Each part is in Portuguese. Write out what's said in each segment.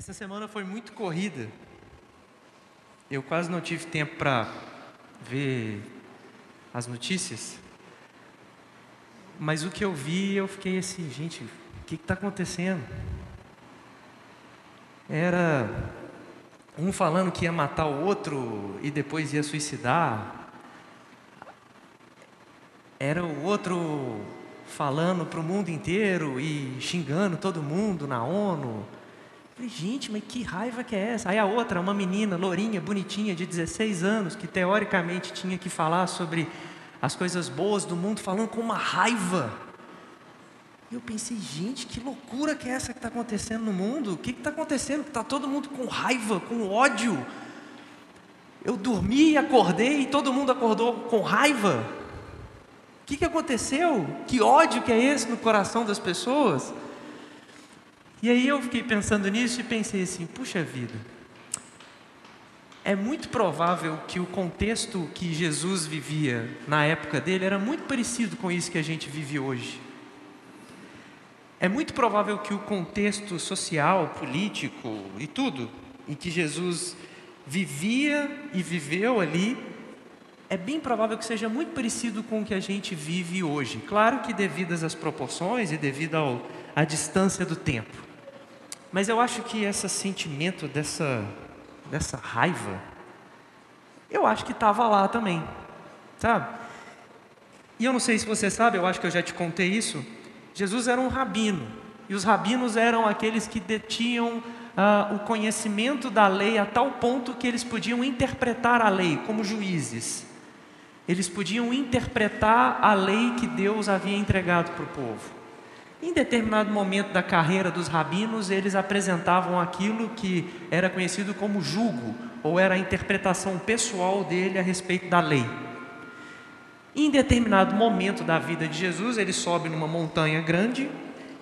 Essa semana foi muito corrida. Eu quase não tive tempo para ver as notícias. Mas o que eu vi, eu fiquei assim, gente, o que está acontecendo? Era um falando que ia matar o outro e depois ia suicidar. Era o outro falando para o mundo inteiro e xingando todo mundo na ONU. Falei, gente, mas que raiva que é essa? Aí a outra, uma menina, lourinha, bonitinha, de 16 anos, que teoricamente tinha que falar sobre as coisas boas do mundo, falando com uma raiva. E eu pensei, gente, que loucura que é essa que está acontecendo no mundo? O que está acontecendo? Está todo mundo com raiva, com ódio. Eu dormi e acordei e todo mundo acordou com raiva. O que, que aconteceu? Que ódio que é esse no coração das pessoas? E aí eu fiquei pensando nisso e pensei assim: puxa vida, é muito provável que o contexto que Jesus vivia na época dele era muito parecido com isso que a gente vive hoje. É muito provável que o contexto social, político e tudo em que Jesus vivia e viveu ali, é bem provável que seja muito parecido com o que a gente vive hoje. Claro que devido às proporções e devido ao, à distância do tempo. Mas eu acho que esse sentimento dessa, dessa raiva, eu acho que estava lá também, sabe? E eu não sei se você sabe, eu acho que eu já te contei isso. Jesus era um rabino, e os rabinos eram aqueles que detinham ah, o conhecimento da lei a tal ponto que eles podiam interpretar a lei como juízes. Eles podiam interpretar a lei que Deus havia entregado para o povo. Em determinado momento da carreira dos rabinos, eles apresentavam aquilo que era conhecido como julgo, ou era a interpretação pessoal dele a respeito da lei. Em determinado momento da vida de Jesus, ele sobe numa montanha grande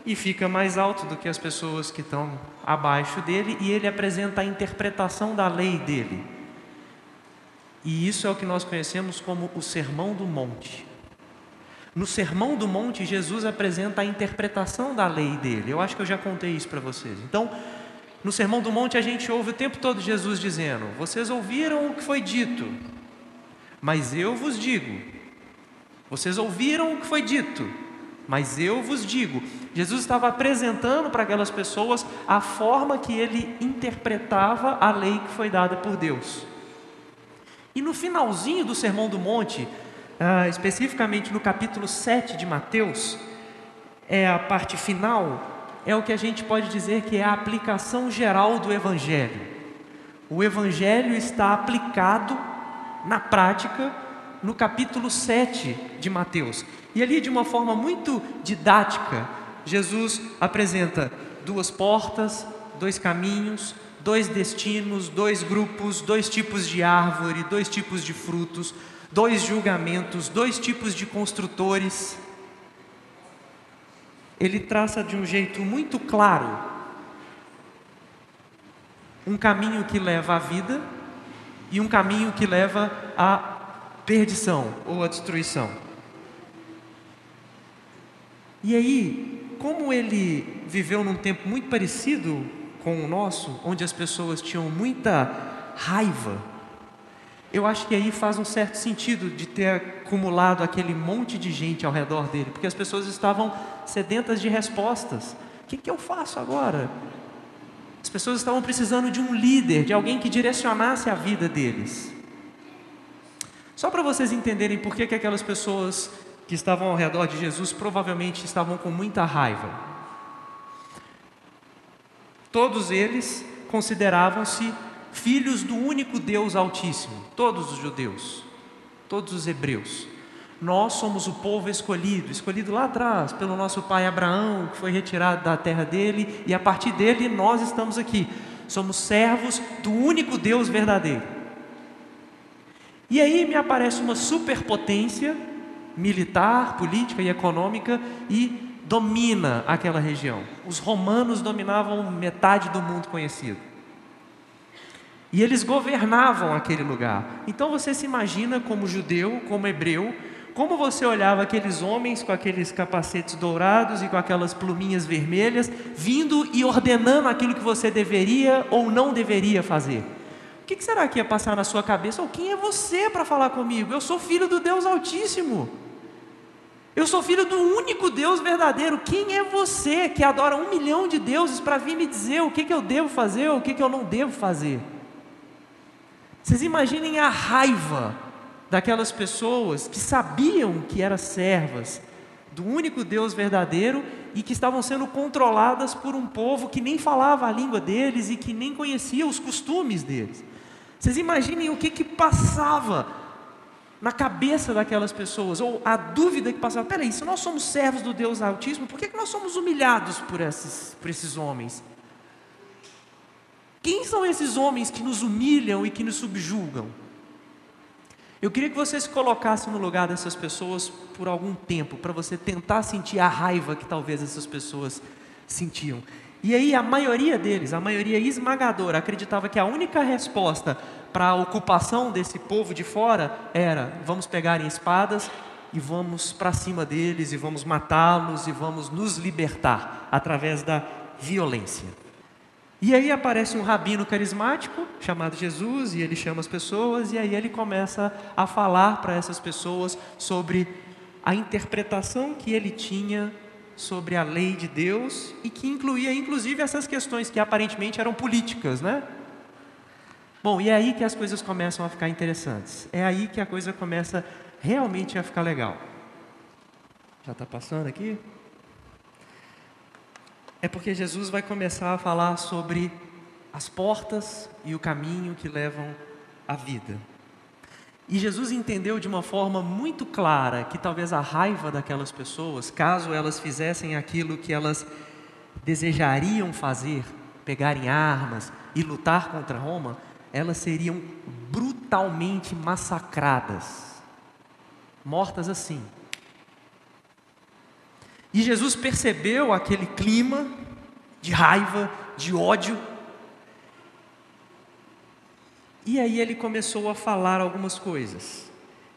e fica mais alto do que as pessoas que estão abaixo dele, e ele apresenta a interpretação da lei dele. E isso é o que nós conhecemos como o Sermão do Monte. No Sermão do Monte, Jesus apresenta a interpretação da lei dele. Eu acho que eu já contei isso para vocês. Então, no Sermão do Monte, a gente ouve o tempo todo Jesus dizendo: Vocês ouviram o que foi dito, mas eu vos digo. Vocês ouviram o que foi dito, mas eu vos digo. Jesus estava apresentando para aquelas pessoas a forma que ele interpretava a lei que foi dada por Deus. E no finalzinho do Sermão do Monte, ah, especificamente no capítulo 7 de Mateus, é a parte final, é o que a gente pode dizer que é a aplicação geral do Evangelho. O Evangelho está aplicado na prática no capítulo 7 de Mateus. E ali, de uma forma muito didática, Jesus apresenta duas portas, dois caminhos, dois destinos, dois grupos, dois tipos de árvore, dois tipos de frutos, dois julgamentos, dois tipos de construtores. Ele traça de um jeito muito claro um caminho que leva à vida e um caminho que leva à perdição ou à destruição. E aí, como ele viveu num tempo muito parecido com o nosso, onde as pessoas tinham muita raiva eu acho que aí faz um certo sentido de ter acumulado aquele monte de gente ao redor dele, porque as pessoas estavam sedentas de respostas. O que, que eu faço agora? As pessoas estavam precisando de um líder, de alguém que direcionasse a vida deles. Só para vocês entenderem por que, que aquelas pessoas que estavam ao redor de Jesus provavelmente estavam com muita raiva. Todos eles consideravam-se filhos do único Deus Altíssimo, todos os judeus, todos os hebreus. Nós somos o povo escolhido, escolhido lá atrás pelo nosso pai Abraão, que foi retirado da terra dele, e a partir dele nós estamos aqui. Somos servos do único Deus verdadeiro. E aí me aparece uma superpotência militar, política e econômica e domina aquela região. Os romanos dominavam metade do mundo conhecido. E eles governavam aquele lugar. Então você se imagina como judeu, como hebreu, como você olhava aqueles homens com aqueles capacetes dourados e com aquelas pluminhas vermelhas, vindo e ordenando aquilo que você deveria ou não deveria fazer. O que será que ia passar na sua cabeça? Ou quem é você para falar comigo? Eu sou filho do Deus Altíssimo. Eu sou filho do único Deus verdadeiro. Quem é você que adora um milhão de deuses para vir me dizer o que, eu devo fazer ou o que eu não devo fazer? Vocês imaginem a raiva daquelas pessoas que sabiam que eram servas do único Deus verdadeiro e que estavam sendo controladas por um povo que nem falava a língua deles e que nem conhecia os costumes deles. Vocês imaginem o que, que passava na cabeça daquelas pessoas, ou a dúvida que passava: peraí, se nós somos servos do Deus Altíssimo, por que, que nós somos humilhados por esses, por esses homens? Quem são esses homens que nos humilham e que nos subjugam? Eu queria que você se colocasse no lugar dessas pessoas por algum tempo, para você tentar sentir a raiva que talvez essas pessoas sentiam. E aí a maioria deles, a maioria esmagadora, acreditava que a única resposta para a ocupação desse povo de fora era: vamos pegar em espadas e vamos para cima deles e vamos matá-los e vamos nos libertar através da violência. E aí aparece um rabino carismático chamado Jesus e ele chama as pessoas e aí ele começa a falar para essas pessoas sobre a interpretação que ele tinha sobre a lei de Deus e que incluía inclusive essas questões que aparentemente eram políticas, né? Bom, e é aí que as coisas começam a ficar interessantes. É aí que a coisa começa realmente a ficar legal. Já está passando aqui? É porque Jesus vai começar a falar sobre as portas e o caminho que levam à vida. E Jesus entendeu de uma forma muito clara que talvez a raiva daquelas pessoas, caso elas fizessem aquilo que elas desejariam fazer, pegarem armas e lutar contra Roma, elas seriam brutalmente massacradas, mortas assim. E Jesus percebeu aquele clima de raiva, de ódio, e aí ele começou a falar algumas coisas.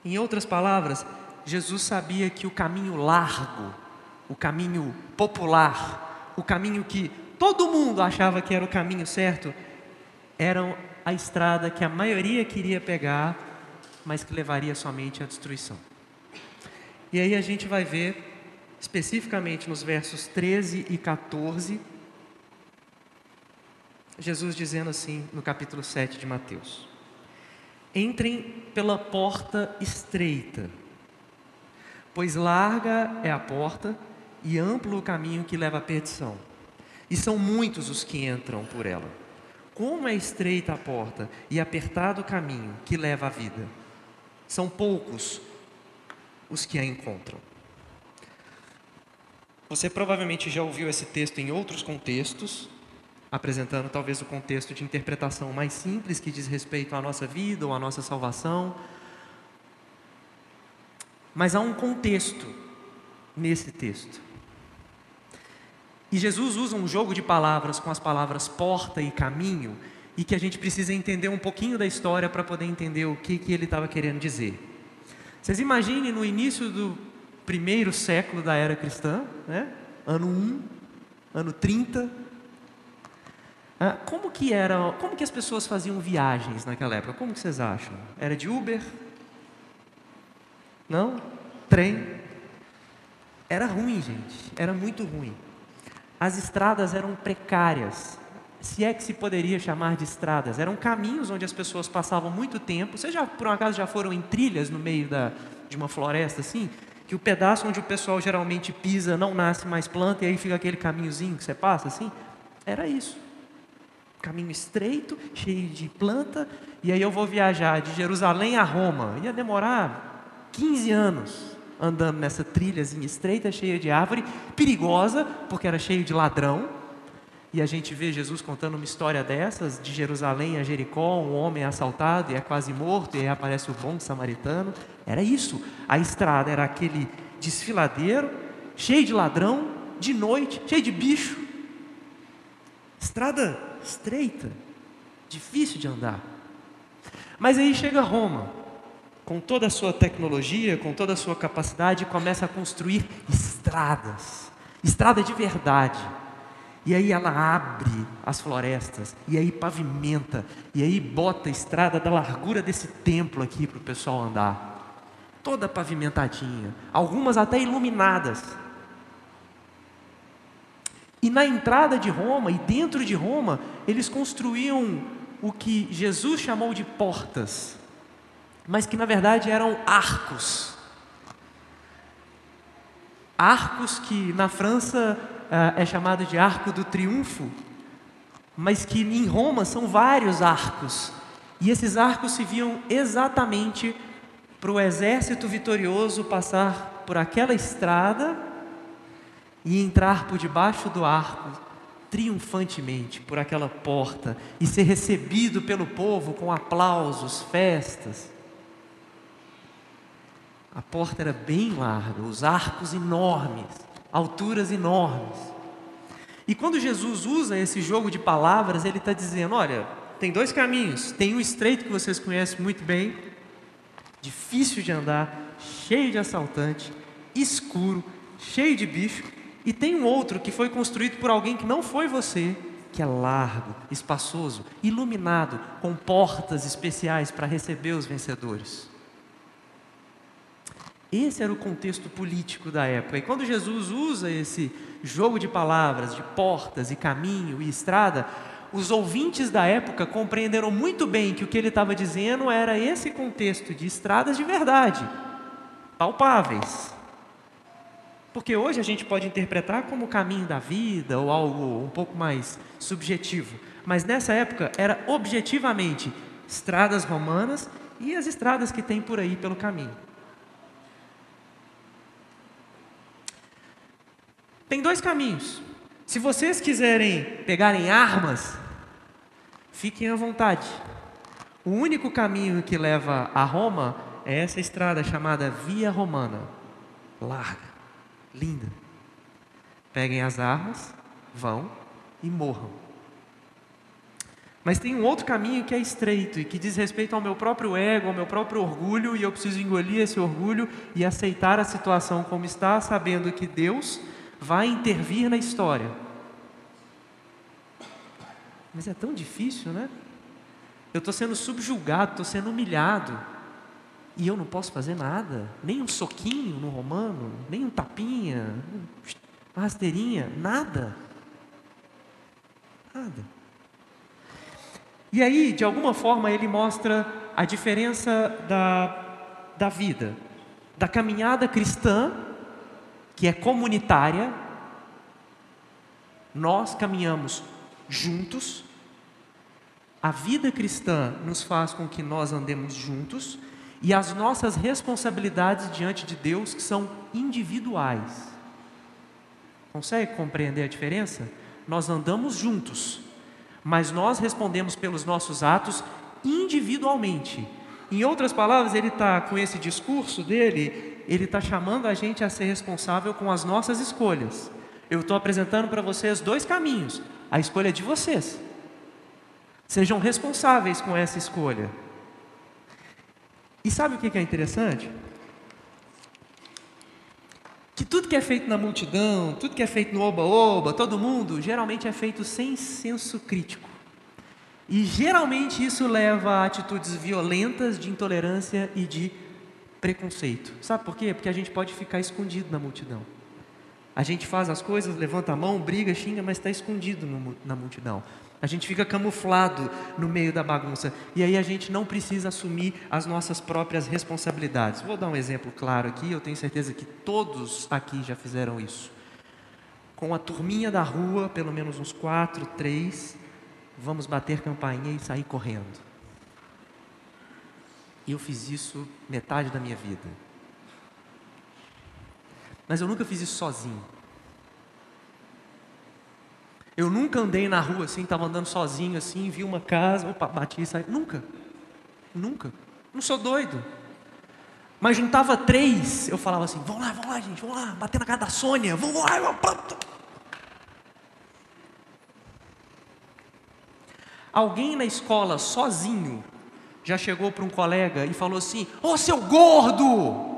Em outras palavras, Jesus sabia que o caminho largo, o caminho popular, o caminho que todo mundo achava que era o caminho certo, era a estrada que a maioria queria pegar, mas que levaria somente à destruição. E aí a gente vai ver, especificamente nos versos 13 e 14, Jesus dizendo assim no capítulo 7 de Mateus: Entrem pela porta estreita, pois larga é a porta e amplo o caminho que leva à perdição, e são muitos os que entram por ela. Como é estreita a porta e apertado o caminho que leva à vida, são poucos os que a encontram. Você provavelmente já ouviu esse texto em outros contextos, apresentando talvez o contexto de interpretação mais simples que diz respeito à nossa vida ou à nossa salvação. Mas há um contexto nesse texto. E Jesus usa um jogo de palavras com as palavras porta e caminho, e que a gente precisa entender um pouquinho da história para poder entender o que, que ele estava querendo dizer. Vocês imaginem no início do primeiro século da era cristã, né? ano 1, ano 30, ah, como que era, como que as pessoas faziam viagens naquela época? Como que vocês acham? Era de Uber? Não? Trem? Era ruim, gente. Era muito ruim. As estradas eram precárias. Se é que se poderia chamar de estradas, eram caminhos onde as pessoas passavam muito tempo. Vocês já, por um acaso, já foram em trilhas no meio da, de uma floresta assim? Que o pedaço onde o pessoal geralmente pisa não nasce mais planta e aí fica aquele caminhozinho que você passa assim? Era isso caminho estreito, cheio de planta, e aí eu vou viajar de Jerusalém a Roma. Ia demorar 15 anos andando nessa trilhazinha estreita, cheia de árvore, perigosa, porque era cheio de ladrão. E a gente vê Jesus contando uma história dessas, de Jerusalém a Jericó, um homem assaltado e é quase morto, e aí aparece o bom samaritano. Era isso. A estrada era aquele desfiladeiro, cheio de ladrão, de noite, cheio de bicho. Estrada estreita, difícil de andar. Mas aí chega Roma. com toda a sua tecnologia, com toda a sua capacidade, começa a construir estradas, estrada de verdade. E aí ela abre as florestas, e aí pavimenta, e aí bota a estrada da largura desse templo aqui para o pessoal andar. Toda pavimentadinha, algumas até iluminadas. E na entrada de Roma e dentro de Roma, eles construíam o que Jesus chamou de portas, mas que na verdade eram arcos. Arcos que na França é chamado de Arco do Triunfo, mas que em Roma são vários arcos. E esses arcos se viam exatamente para o exército vitorioso passar por aquela estrada e entrar por debaixo do arco triunfantemente por aquela porta e ser recebido pelo povo com aplausos, festas. A porta era bem larga, os arcos enormes, alturas enormes. E quando Jesus usa esse jogo de palavras, ele está dizendo: olha, tem dois caminhos. Tem um estreito que vocês conhecem muito bem, difícil de andar, cheio de assaltante, escuro, cheio de bicho. E tem um outro que foi construído por alguém que não foi você, que é largo, espaçoso, iluminado, com portas especiais para receber os vencedores. Esse era o contexto político da época. E quando Jesus usa esse jogo de palavras, de portas e caminho e estrada, os ouvintes da época compreenderam muito bem que o que ele estava dizendo era esse contexto de estradas de verdade, palpáveis. Porque hoje a gente pode interpretar como o caminho da vida ou algo um pouco mais subjetivo. Mas nessa época era objetivamente estradas romanas e as estradas que tem por aí pelo caminho. Tem dois caminhos. Se vocês quiserem pegarem armas, fiquem à vontade. O único caminho que leva a Roma é essa estrada chamada Via Romana. Larga, linda. Peguem as armas, vão e morram. Mas tem um outro caminho que é estreito e que diz respeito ao meu próprio ego, ao meu próprio orgulho, e eu preciso engolir esse orgulho e aceitar a situação como está, sabendo que Deus vai intervir na história. Mas é tão difícil, né? Eu estou sendo subjugado, estou sendo humilhado. E eu não posso fazer nada, nem um soquinho no romano, nem um tapinha, uma rasteirinha, nada. Nada. E aí, de alguma forma, ele mostra a diferença da, da vida, da caminhada cristã que é comunitária, nós caminhamos juntos. A vida cristã nos faz com que nós andemos juntos e as nossas responsabilidades diante de Deus que são individuais. Consegue compreender a diferença? Nós andamos juntos, mas nós respondemos pelos nossos atos individualmente. Em outras palavras, ele está com esse discurso dele ele está chamando a gente a ser responsável com as nossas escolhas. Eu estou apresentando para vocês dois caminhos, a escolha é de vocês. Sejam responsáveis com essa escolha. E sabe o que é interessante? Que tudo que é feito na multidão, tudo que é feito no oba-oba, todo mundo, geralmente é feito sem senso crítico. E geralmente isso leva a atitudes violentas de intolerância e de preconceito. Sabe por quê? Porque a gente pode ficar escondido na multidão. A gente faz as coisas, levanta a mão, briga, xinga, mas está escondido no, na multidão. A gente fica camuflado no meio da bagunça. E aí a gente não precisa assumir as nossas próprias responsabilidades. Vou dar um exemplo claro aqui, eu tenho certeza que todos aqui já fizeram isso. Com a turminha da rua, pelo menos uns quatro, três, vamos bater campainha e sair correndo. E eu fiz isso metade da minha vida. Mas eu nunca fiz isso sozinho. Eu nunca andei na rua assim, estava andando sozinho assim, vi uma casa, opa, bati e saí. Nunca. Nunca. Não sou doido. Mas juntava três, eu falava assim: vamos lá, vamos lá, gente, vamos lá, bater na casa da Sônia, vamos lá. Alguém na escola sozinho já chegou para um colega e falou assim: Ô seu gordo!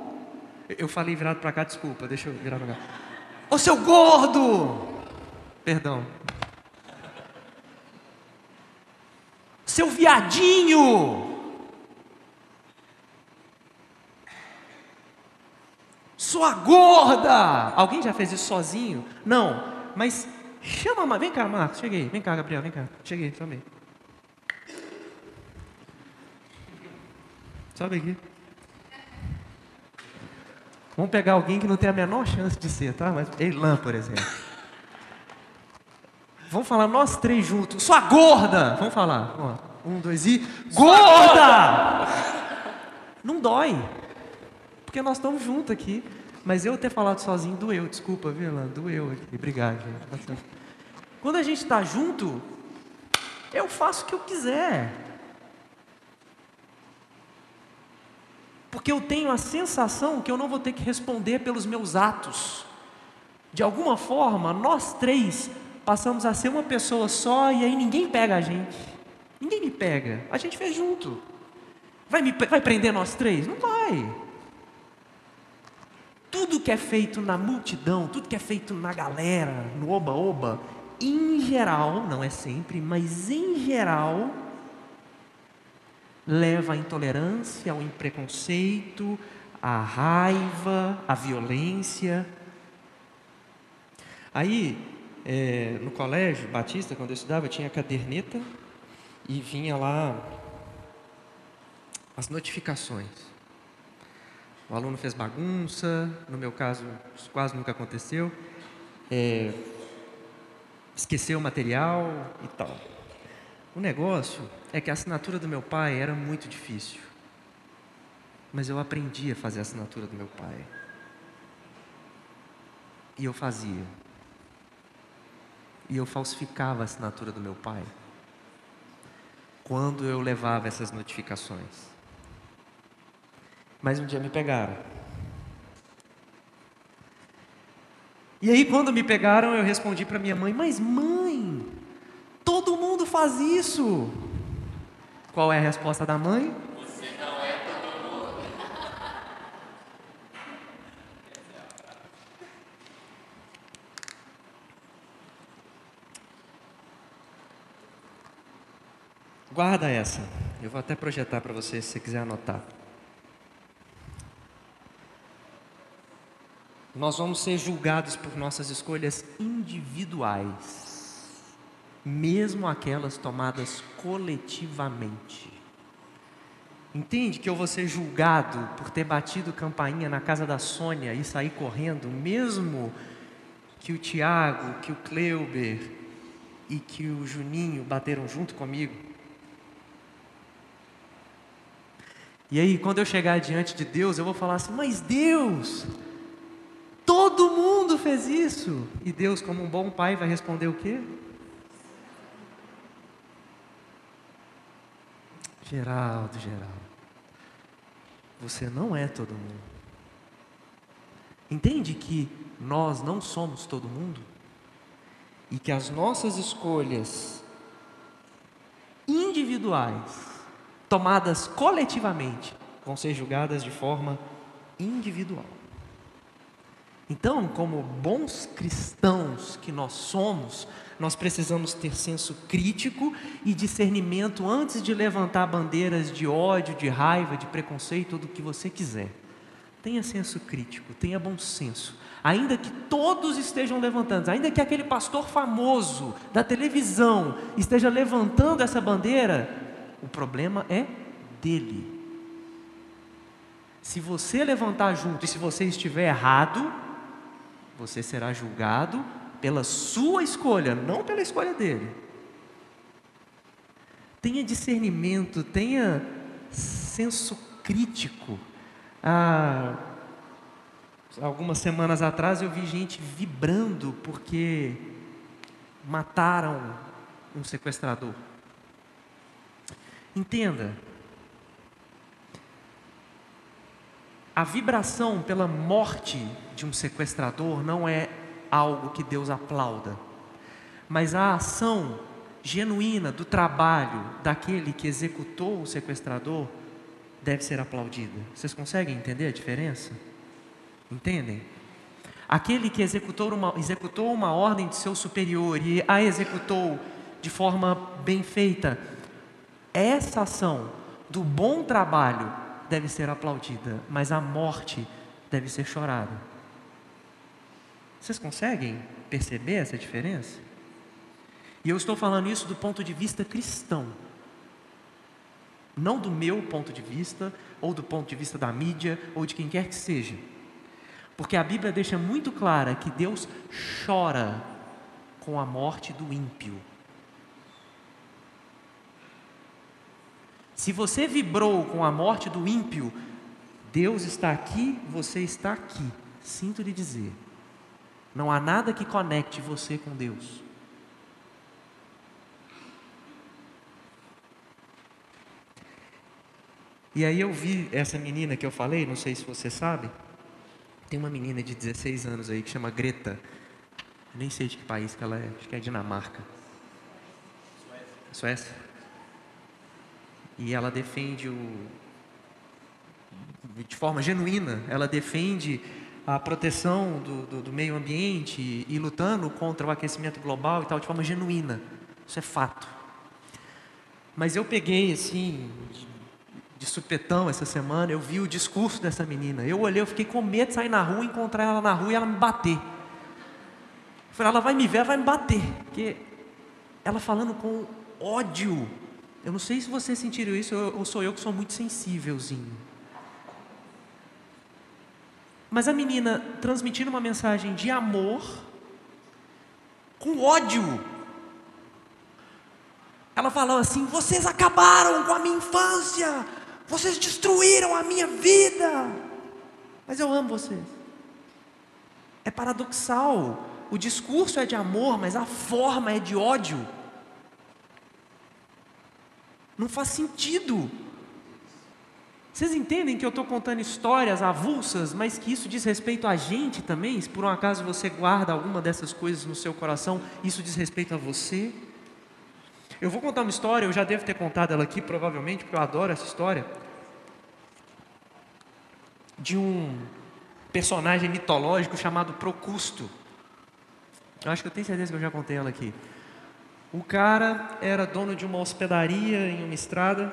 Eu falei virado para cá, desculpa, deixa eu virar para cá. Ô seu gordo! Perdão. Seu viadinho! Sua gorda! Alguém já fez isso sozinho? Não, mas chama, vem cá, Marcos, cheguei, vem cá, Gabriel, vem cá, cheguei, chamei. Sobe aqui. Vamos pegar alguém que não tem a menor chance de ser, tá? Mas Eilan, por exemplo. Vamos falar nós três juntos. Sua gorda! Vamos falar. Um, dois e. Gorda! Não dói. Porque nós estamos juntos aqui. Mas eu ter falado sozinho doeu. Desculpa, viu, Eilan? Doeu aqui. Obrigado, gente. Quando a gente está junto, eu faço o que eu quiser. Porque eu tenho a sensação que eu não vou ter que responder pelos meus atos. De alguma forma, nós três passamos a ser uma pessoa só e aí ninguém pega a gente. Ninguém me pega. A gente fez junto. Vai, me, vai prender nós três? Não vai. Tudo que é feito na multidão, tudo que é feito na galera, no oba-oba, em geral, não é sempre, mas em geral, leva à intolerância, ao preconceito, à raiva, à violência. Aí, é, no colégio batista, quando eu estudava, eu tinha caderneta e vinha lá as notificações. O aluno fez bagunça, no meu caso, isso quase nunca aconteceu. É, esqueceu o material e tal. O negócio é que a assinatura do meu pai era muito difícil. Mas eu aprendi a fazer a assinatura do meu pai. E eu fazia. E eu falsificava a assinatura do meu pai. Quando eu levava essas notificações. Mas um dia me pegaram. E aí, quando me pegaram, eu respondi para minha mãe: Mas, mãe, todo mundo faz isso. Qual é a resposta da mãe? Você não é todo mundo. Guarda essa. Eu vou até projetar para você se você quiser anotar. Nós vamos ser julgados por nossas escolhas individuais mesmo aquelas tomadas coletivamente. Entende que eu vou ser julgado por ter batido campainha na casa da Sônia e sair correndo, mesmo que o Tiago, que o Cleuber e que o Juninho bateram junto comigo? E aí, quando eu chegar diante de Deus, eu vou falar assim: Mas Deus, todo mundo fez isso. E Deus, como um bom pai, vai responder o quê? Geraldo, Geraldo, você não é todo mundo. Entende que nós não somos todo mundo? E que as nossas escolhas individuais, tomadas coletivamente, vão ser julgadas de forma individual. Então, como bons cristãos que nós somos, nós precisamos ter senso crítico e discernimento antes de levantar bandeiras de ódio, de raiva, de preconceito, do que você quiser. Tenha senso crítico, tenha bom senso. Ainda que todos estejam levantando, ainda que aquele pastor famoso da televisão esteja levantando essa bandeira, o problema é dele. Se você levantar junto e se você estiver errado, você será julgado pela sua escolha, não pela escolha dele. Tenha discernimento, tenha senso crítico. Ah, algumas semanas atrás eu vi gente vibrando porque mataram um sequestrador. Entenda, a vibração pela morte de um sequestrador não é algo que Deus aplauda, mas a ação genuína do trabalho daquele que executou o sequestrador deve ser aplaudida. Vocês conseguem entender a diferença? Entendem? Aquele que executou uma, executou uma ordem de seu superior e a executou de forma bem feita, essa ação do bom trabalho deve ser aplaudida, mas a morte deve ser chorada. Vocês conseguem perceber essa diferença? E eu estou falando isso do ponto de vista cristão. Não do meu ponto de vista, ou do ponto de vista da mídia, ou de quem quer que seja. Porque a Bíblia deixa muito clara que Deus chora com a morte do ímpio. Se você vibrou com a morte do ímpio, Deus está aqui, você está aqui. Sinto lhe dizer. Não há nada que conecte você com Deus. E aí eu vi essa menina que eu falei, não sei se você sabe. Tem uma menina de 16 anos aí que chama Greta. Eu nem sei de que país que ela é, acho que é Dinamarca. Suécia. Suécia. E ela defende o. De forma genuína, ela defende a proteção do, do, do meio ambiente e lutando contra o aquecimento global e tal, de forma genuína. Isso é fato. Mas eu peguei assim, de supetão essa semana, eu vi o discurso dessa menina. Eu olhei, eu fiquei com medo de sair na rua, encontrar ela na rua e ela me bater. Eu falei, ela vai me ver, ela vai me bater. Porque ela falando com ódio. Eu não sei se vocês sentiram isso ou sou eu que sou muito sensívelzinho. Mas a menina transmitindo uma mensagem de amor com ódio. Ela falou assim: Vocês acabaram com a minha infância, vocês destruíram a minha vida, mas eu amo vocês. É paradoxal. O discurso é de amor, mas a forma é de ódio. Não faz sentido. Vocês entendem que eu estou contando histórias avulsas, mas que isso diz respeito a gente também? Se por um acaso você guarda alguma dessas coisas no seu coração, isso diz respeito a você? Eu vou contar uma história, eu já devo ter contado ela aqui, provavelmente, porque eu adoro essa história. De um personagem mitológico chamado Procusto. Eu acho que eu tenho certeza que eu já contei ela aqui. O cara era dono de uma hospedaria em uma estrada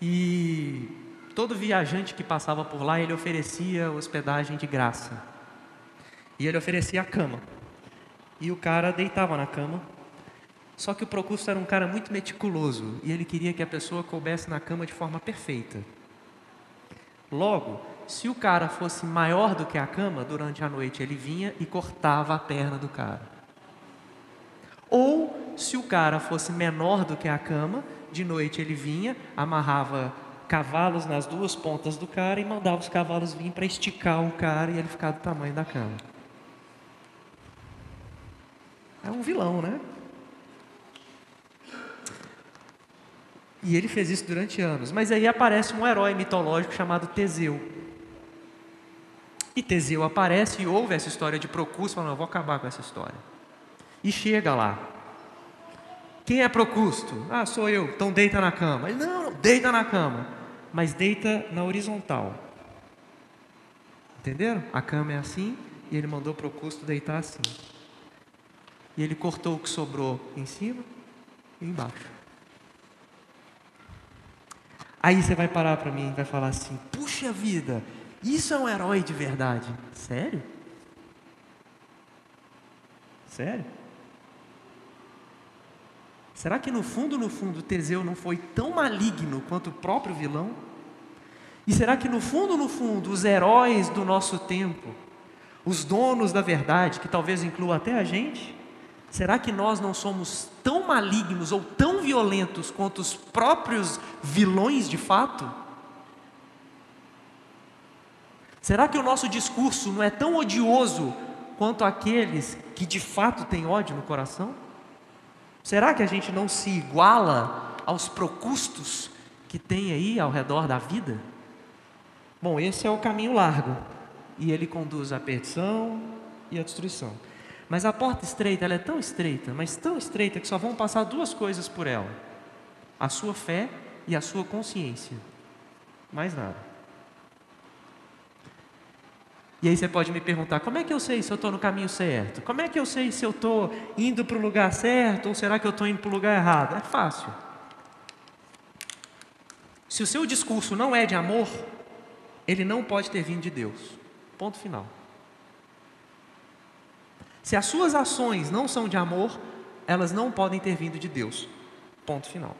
e todo viajante que passava por lá, ele oferecia hospedagem de graça. E ele oferecia a cama. E o cara deitava na cama. Só que o Procusto era um cara muito meticuloso e ele queria que a pessoa coubesse na cama de forma perfeita. Logo, se o cara fosse maior do que a cama, durante a noite ele vinha e cortava a perna do cara. Ou, se o cara fosse menor do que a cama, de noite ele vinha, amarrava cavalos nas duas pontas do cara e mandava os cavalos vir para esticar o cara e ele ficar do tamanho da cama. É um vilão, né? E ele fez isso durante anos. Mas aí aparece um herói mitológico chamado Teseu. E Teseu aparece e ouve essa história de Procurso, falando: Eu vou acabar com essa história. E chega lá. Quem é Procusto? Ah, sou eu. Então deita na cama. Ele, não, deita na cama. Mas deita na horizontal. Entenderam? A cama é assim e ele mandou Procusto deitar assim. E ele cortou o que sobrou em cima e embaixo. Aí você vai parar para mim e vai falar assim: puxa vida, isso é um herói de verdade. Sério? Sério? Será que no fundo, no fundo, Teseu não foi tão maligno quanto o próprio vilão? E será que no fundo, no fundo, os heróis do nosso tempo, os donos da verdade, que talvez inclua até a gente, será que nós não somos tão malignos ou tão violentos quanto os próprios vilões de fato? Será que o nosso discurso não é tão odioso quanto aqueles que de fato têm ódio no coração? Será que a gente não se iguala aos procustos que tem aí ao redor da vida? Bom, esse é o caminho largo e ele conduz à perdição e à destruição. Mas a porta estreita, ela é tão estreita, mas tão estreita que só vão passar duas coisas por ela: a sua fé e a sua consciência. Mais nada. E aí você pode me perguntar: como é que eu sei se eu estou no caminho certo? Como é que eu sei se eu estou indo para o lugar certo ou será que eu estou indo para o lugar errado? É fácil. Se o seu discurso não é de amor, ele não pode ter vindo de Deus. Ponto final. Se as suas ações não são de amor, elas não podem ter vindo de Deus. Ponto final.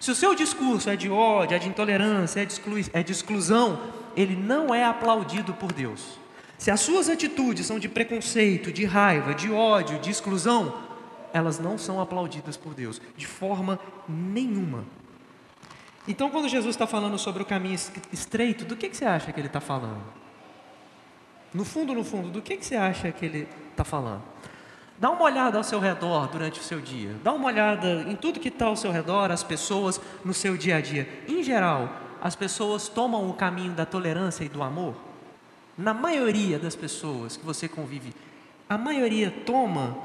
Se o seu discurso é de ódio, é de intolerância, é de, é exclusão, ele não é aplaudido por Deus. Se as suas atitudes são de preconceito, de raiva, de ódio, de exclusão, elas não são aplaudidas por Deus, de forma nenhuma. Então, quando Jesus está falando sobre o caminho estreito, do que, que você acha que ele está falando? No fundo, no fundo, do que, que você acha que ele está falando? Dá uma olhada ao seu redor durante o seu dia. Dá uma olhada em tudo que está ao seu redor, as pessoas no seu dia a dia. Em geral, as pessoas tomam o caminho da tolerância e do amor? Na maioria das pessoas que você convive, a maioria toma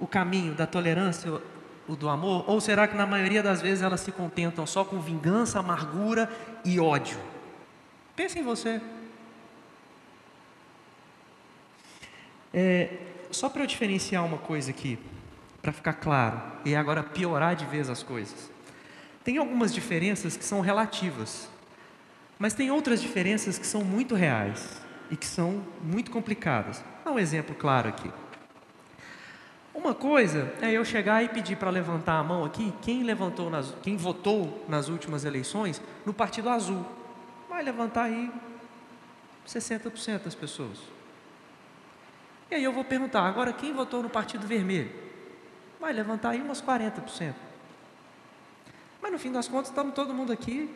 o caminho da tolerância ou do amor? Ou será que na maioria das vezes elas se contentam só com vingança, amargura e ódio? Pense em você. É, só para eu diferenciar uma coisa aqui, para ficar claro, e agora piorar de vez as coisas. Tem algumas diferenças que são relativas, mas tem outras diferenças que são muito reais e que são muito complicadas. Vou dar um exemplo claro aqui. Uma coisa é eu chegar e pedir para levantar a mão aqui quem levantou nas, quem votou nas últimas eleições no Partido Azul. Vai levantar aí 60% das pessoas. E aí eu vou perguntar, agora quem votou no Partido Vermelho? Vai levantar aí umas 40%. Mas no fim das contas, estamos todo mundo aqui,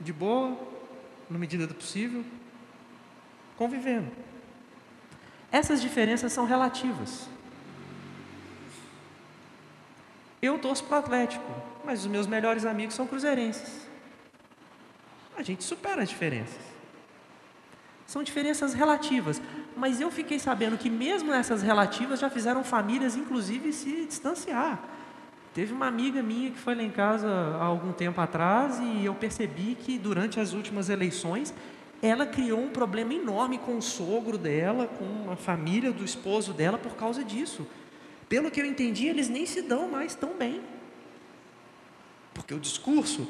de boa, na medida do possível, convivendo. Essas diferenças são relativas. Eu torço para o Atlético, mas os meus melhores amigos são cruzeirenses. A gente supera as diferenças. São diferenças relativas. Mas eu fiquei sabendo que mesmo essas relativas já fizeram famílias, inclusive, se distanciar. Teve uma amiga minha que foi lá em casa há algum tempo atrás e eu percebi que durante as últimas eleições ela criou um problema enorme com o sogro dela, com a família do esposo dela por causa disso. Pelo que eu entendi, eles nem se dão mais tão bem. Porque o discurso,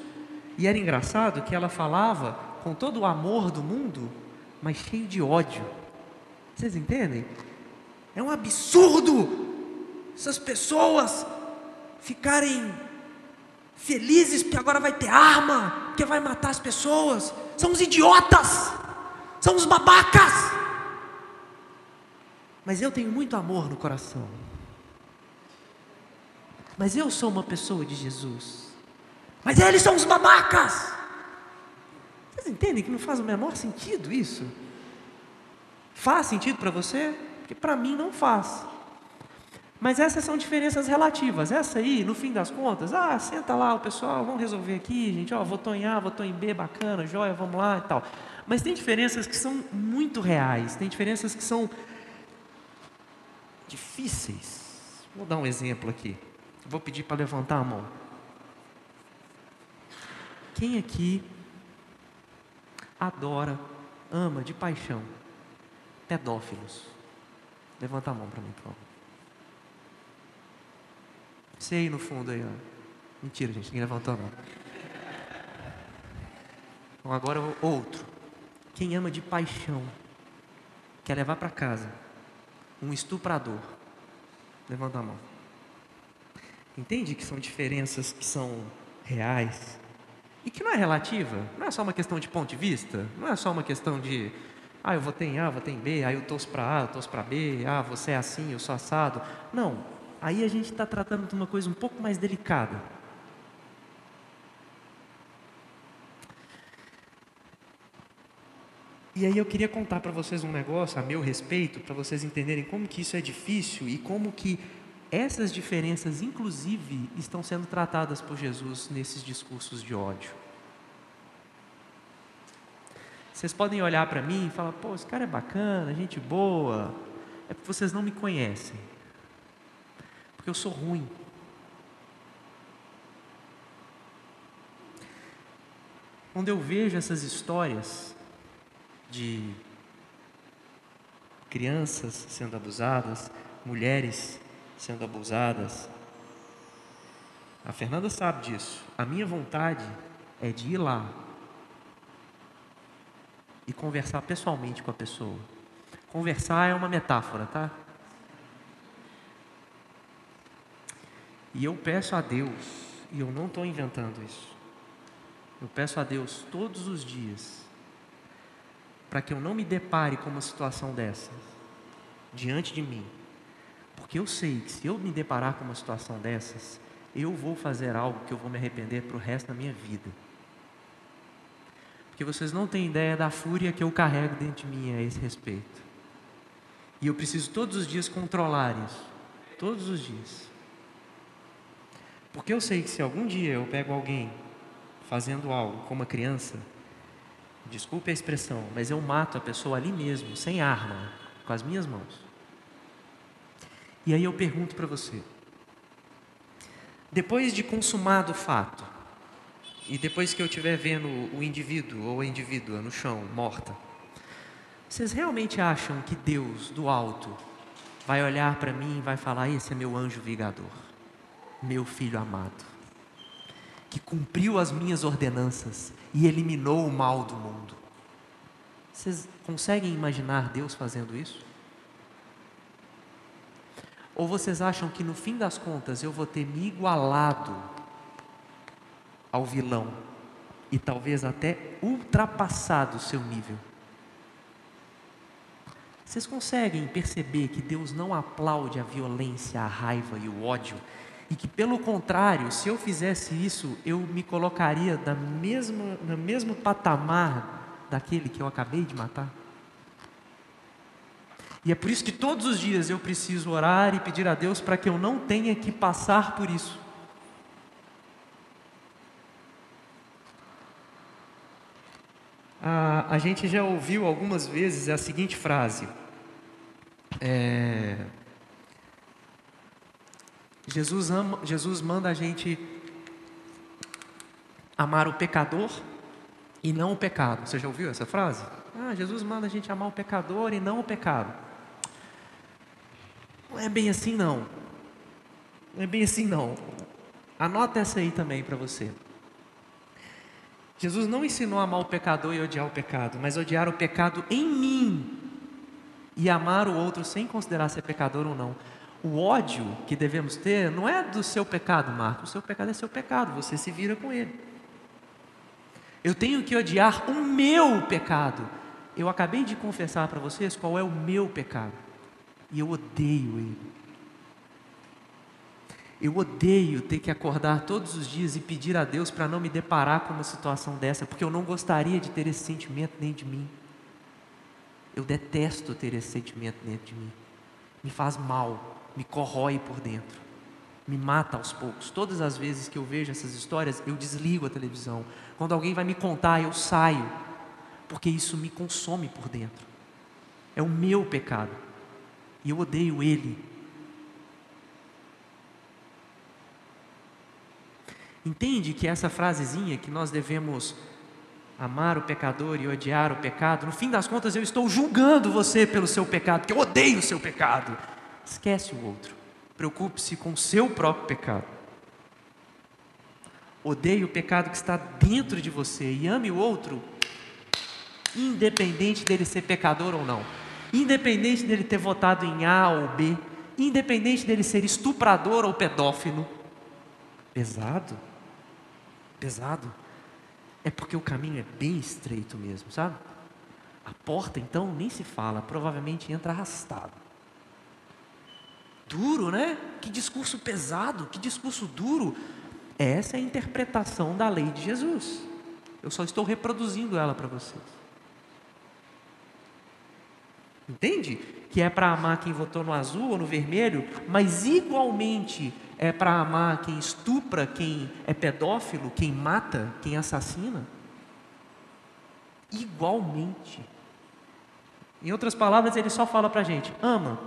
e era engraçado que ela falava com todo o amor do mundo, mas cheio de ódio. Vocês entendem? É um absurdo essas pessoas ficarem felizes porque agora vai ter arma, porque vai matar as pessoas. São os idiotas, são os babacas. Mas eu tenho muito amor no coração. Mas eu sou uma pessoa de Jesus. Mas eles são os babacas. Vocês entendem que não faz o menor sentido isso? Faz sentido para você? Porque para mim não faz. Mas essas são diferenças relativas. Essa aí, no fim das contas, ah, senta lá o pessoal, vamos resolver aqui, gente, ó, votou em A, votou em B, bacana, joia, vamos lá e tal. Mas tem diferenças que são muito reais, tem diferenças que são difíceis. Vou dar um exemplo aqui. Vou pedir para levantar a mão. Quem aqui adora, ama de paixão pedófilos? Levanta a mão para mim, por favor. Você aí no fundo aí, ó. Mentira, gente, ninguém levantou a mão. Então agora outro. Quem ama de paixão quer levar para casa um estuprador. Levanta a mão. Entende que são diferenças que são reais e que não é relativa, não é só uma questão de ponto de vista, não é só uma questão de, ah, eu votei em A, votei em B, aí eu torço para A, eu torço para B, ah, você é assim, eu sou assado. Não, aí a gente está tratando de uma coisa um pouco mais delicada. E aí eu queria contar para vocês um negócio a meu respeito, para vocês entenderem como que isso é difícil e como que essas diferenças, inclusive, estão sendo tratadas por Jesus nesses discursos de ódio. Vocês podem olhar para mim e falar: pô, esse cara é bacana, gente boa. É porque vocês não me conhecem. Porque eu sou ruim. Quando eu vejo essas histórias de crianças sendo abusadas, mulheres sendo abusadas, a Fernanda sabe disso. A minha vontade é de ir lá e conversar pessoalmente com a pessoa. Conversar é uma metáfora, tá? E eu peço a Deus, e eu não estou inventando isso, eu peço a Deus todos os dias, para que eu não me depare com uma situação dessa diante de mim, porque eu sei que se eu me deparar com uma situação dessas, eu vou fazer algo que eu vou me arrepender para o resto da minha vida. Porque vocês não têm ideia da fúria que eu carrego dentro de mim a esse respeito. E eu preciso todos os dias controlar isso. Todos os dias. Porque eu sei que se algum dia eu pego alguém fazendo algo com uma criança, desculpe a expressão, mas eu mato a pessoa ali mesmo, sem arma, com as minhas mãos. E aí eu pergunto para você: depois de consumado o fato, e depois que eu estiver vendo o indivíduo ou a indivídua no chão, morta, vocês realmente acham que Deus do alto vai olhar para mim e vai falar: Esse é meu anjo vigador, meu filho amado? que cumpriu as minhas ordenanças e eliminou o mal do mundo. Vocês conseguem imaginar Deus fazendo isso? Ou vocês acham que no fim das contas eu vou ter me igualado ao vilão e talvez até ultrapassado o seu nível? Vocês conseguem perceber que Deus não aplaude a violência, a raiva e o ódio e que, pelo contrário, se eu fizesse isso, eu me colocaria na mesma, no mesmo patamar daquele que eu acabei de matar. E é por isso que todos os dias eu preciso orar e pedir a Deus para que eu não tenha que passar por isso. A, a gente já ouviu algumas vezes a seguinte frase: é, Jesus, ama, Jesus manda a gente amar o pecador e não o pecado. Você já ouviu essa frase? Ah, Jesus manda a gente amar o pecador e não o pecado. Não é bem assim não. Não é bem assim não. Anota essa aí também para você. Jesus não ensinou a amar o pecador e odiar o pecado, mas odiar o pecado em mim e amar o outro sem considerar se é pecador ou não o ódio que devemos ter não é do seu pecado, Marcos. O seu pecado é seu pecado, você se vira com ele. Eu tenho que odiar o meu pecado. Eu acabei de confessar para vocês qual é o meu pecado. E eu odeio ele. Eu odeio ter que acordar todos os dias e pedir a Deus para não me deparar com uma situação dessa, porque eu não gostaria de ter esse sentimento dentro de mim. Eu detesto ter esse sentimento dentro de mim. Me faz mal me corrói por dentro, me mata aos poucos. Todas as vezes que eu vejo essas histórias, eu desligo a televisão. Quando alguém vai me contar, eu saio, porque isso me consome por dentro. É o meu pecado, e eu odeio ele. Entende que essa frasezinha que nós devemos amar o pecador e odiar o pecado, no fim das contas eu estou julgando você pelo seu pecado, porque eu odeio o seu pecado. Esquece o outro. Preocupe-se com o seu próprio pecado. Odeie o pecado que está dentro de você e ame o outro, independente dele ser pecador ou não, independente dele ter votado em A ou B, independente dele ser estuprador ou pedófilo. Pesado, pesado. É porque o caminho é bem estreito mesmo, sabe? A porta, então, nem se fala, provavelmente entra arrastado. Duro, né? Que discurso pesado, que discurso duro. Essa é a interpretação da lei de Jesus. Eu só estou reproduzindo ela para vocês. Entende? Que é para amar quem votou no azul ou no vermelho, mas igualmente é para amar quem estupra, quem é pedófilo, quem mata, quem assassina. Igualmente. Em outras palavras, ele só fala para a gente: ama,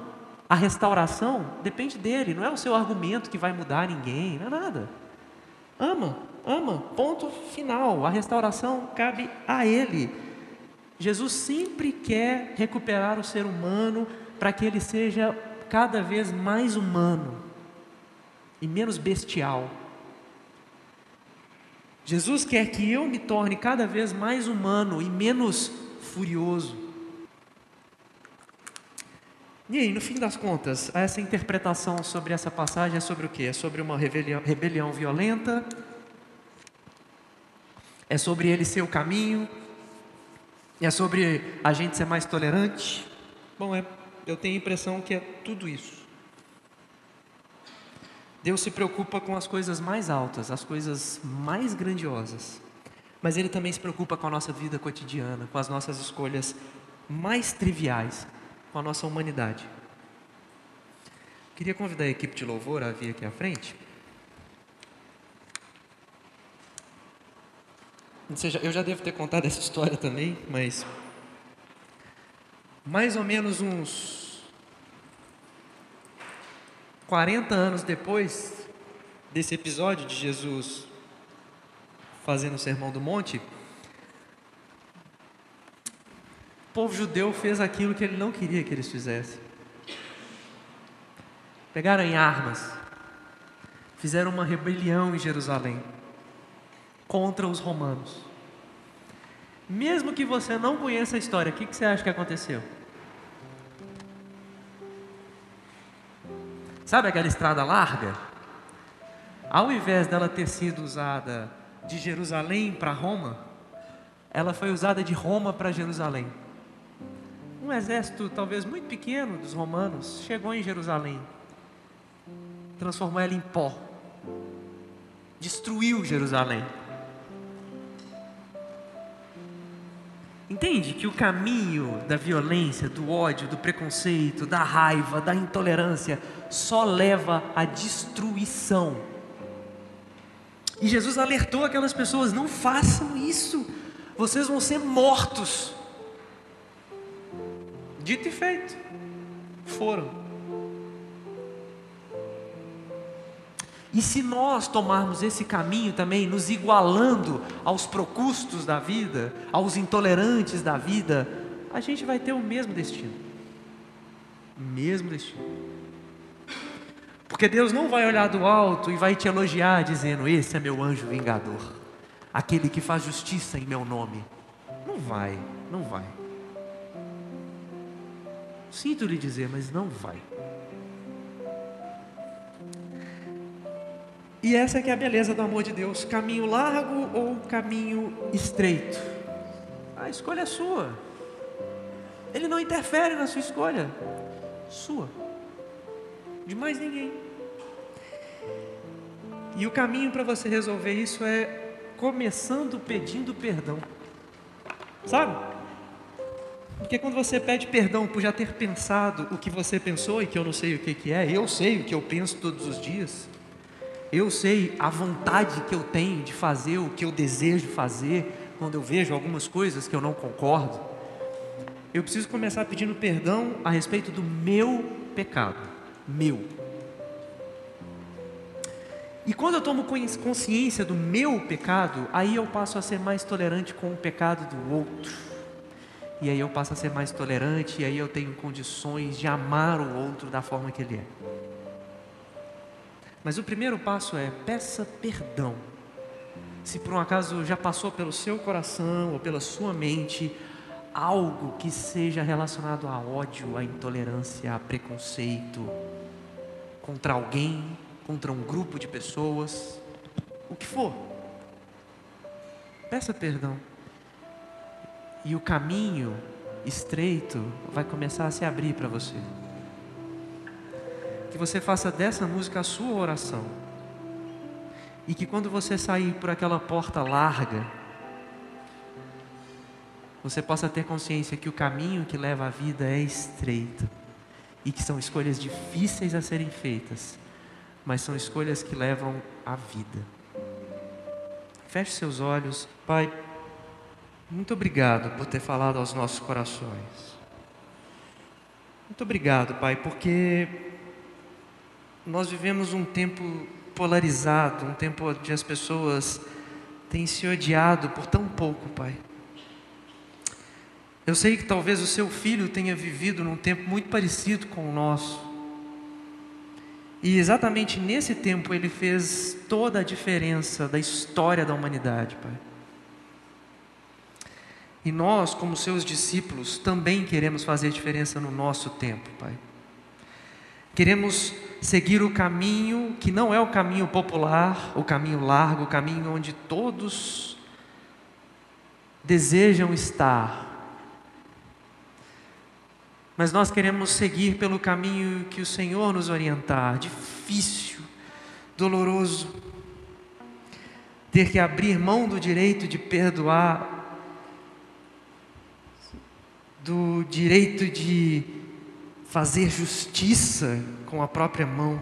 A restauração depende dele, não é o seu argumento que vai mudar ninguém, não é nada. Ama, ama, ponto final. A restauração cabe a ele. Jesus sempre quer recuperar o ser humano para que ele seja cada vez mais humano e menos bestial. Jesus quer que eu me torne cada vez mais humano e menos furioso. E aí, no fim das contas, essa interpretação sobre essa passagem é sobre o quê? É sobre uma rebelião, rebelião violenta? É sobre ele ser o caminho? É sobre a gente ser mais tolerante? Bom, é, eu tenho a impressão que é tudo isso. Deus se preocupa com as coisas mais altas, as coisas mais grandiosas. Mas Ele também se preocupa com a nossa vida cotidiana, com as nossas escolhas mais triviais, com a nossa humanidade. Queria convidar a equipe de louvor a vir aqui à frente. Seja, eu já devo ter contado essa história também, mas mais ou menos uns 40 anos depois desse episódio de Jesus fazendo o Sermão do Monte, o povo judeu fez aquilo que ele não queria que eles fizessem. Pegaram em armas, fizeram uma rebelião em Jerusalém contra os romanos. Mesmo que você não conheça a história, o que, que você acha que aconteceu? Sabe aquela estrada larga? Ao invés dela ter sido usada de Jerusalém para Roma, ela foi usada de Roma para Jerusalém. Um exército talvez muito pequeno dos romanos chegou em Jerusalém, transformou ela em pó, destruiu Jerusalém. Entende que o caminho da violência, do ódio, do preconceito, da raiva, da intolerância só leva à destruição. E Jesus alertou aquelas pessoas: não façam isso, vocês vão ser mortos. Dito e feito, foram. E se nós tomarmos esse caminho também, nos igualando aos procustos da vida, aos intolerantes da vida, a gente vai ter o mesmo destino. Mesmo destino. Porque Deus não vai olhar do alto e vai te elogiar dizendo: Esse é meu anjo vingador, aquele que faz justiça em meu nome. Não vai, não vai. Sinto lhe dizer, mas não vai. E essa é que é a beleza do amor de Deus: caminho largo ou caminho estreito. A escolha é sua. Ele não interfere na sua escolha. Sua. De mais ninguém. E o caminho para você resolver isso é começando pedindo perdão. Sabe? Porque quando você pede perdão por já ter pensado o que você pensou e que eu não sei o que, que é, eu sei o que eu penso todos os dias. Eu sei a vontade que eu tenho de fazer o que eu desejo fazer quando eu vejo algumas coisas que eu não concordo. Eu preciso começar pedindo perdão a respeito do meu pecado. Meu. E quando eu tomo consciência do meu pecado, aí eu passo a ser mais tolerante com o pecado do outro. E aí eu passo a ser mais tolerante, e aí eu tenho condições de amar o outro da forma que ele é. Mas o primeiro passo é peça perdão. Se por um acaso já passou pelo seu coração ou pela sua mente algo que seja relacionado a ódio, a intolerância, a preconceito contra alguém, contra um grupo de pessoas, o que for, peça perdão. E o caminho estreito vai começar a se abrir para você que você faça dessa música a sua oração. E que quando você sair por aquela porta larga, você possa ter consciência que o caminho que leva à vida é estreito e que são escolhas difíceis a serem feitas, mas são escolhas que levam à vida. Feche seus olhos, Pai. Muito obrigado por ter falado aos nossos corações. Muito obrigado, Pai, porque nós vivemos um tempo polarizado, um tempo onde as pessoas têm se odiado por tão pouco, Pai. Eu sei que talvez o seu filho tenha vivido num tempo muito parecido com o nosso. E exatamente nesse tempo ele fez toda a diferença da história da humanidade, Pai. E nós, como seus discípulos, também queremos fazer diferença no nosso tempo, Pai. Queremos seguir o caminho que não é o caminho popular, o caminho largo, o caminho onde todos desejam estar. Mas nós queremos seguir pelo caminho que o Senhor nos orientar, difícil, doloroso. Ter que abrir mão do direito de perdoar, do direito de fazer justiça com a própria mão.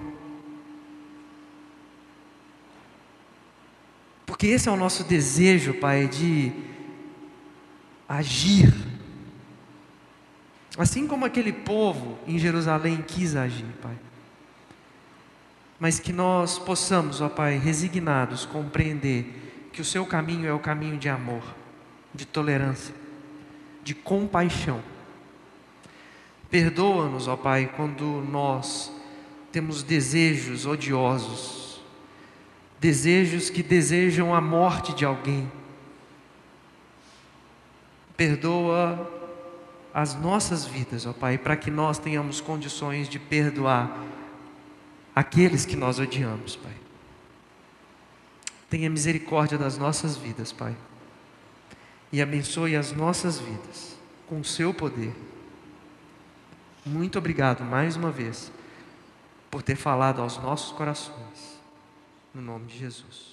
Porque esse é o nosso desejo, Pai, de agir. Assim como aquele povo em Jerusalém quis agir, Pai. Mas que nós possamos, ó Pai, resignados, compreender que o seu caminho é o caminho de amor, de tolerância, de compaixão Perdoa-nos, ó Pai, quando nós temos desejos odiosos, desejos que desejam a morte de alguém. Perdoa as nossas vidas, ó Pai, para que nós tenhamos condições de perdoar aqueles que nós odiamos, Pai. Tenha misericórdia das nossas vidas, Pai, e abençoe as nossas vidas com o seu poder. Muito obrigado mais uma vez por ter falado aos nossos corações. No nome de Jesus.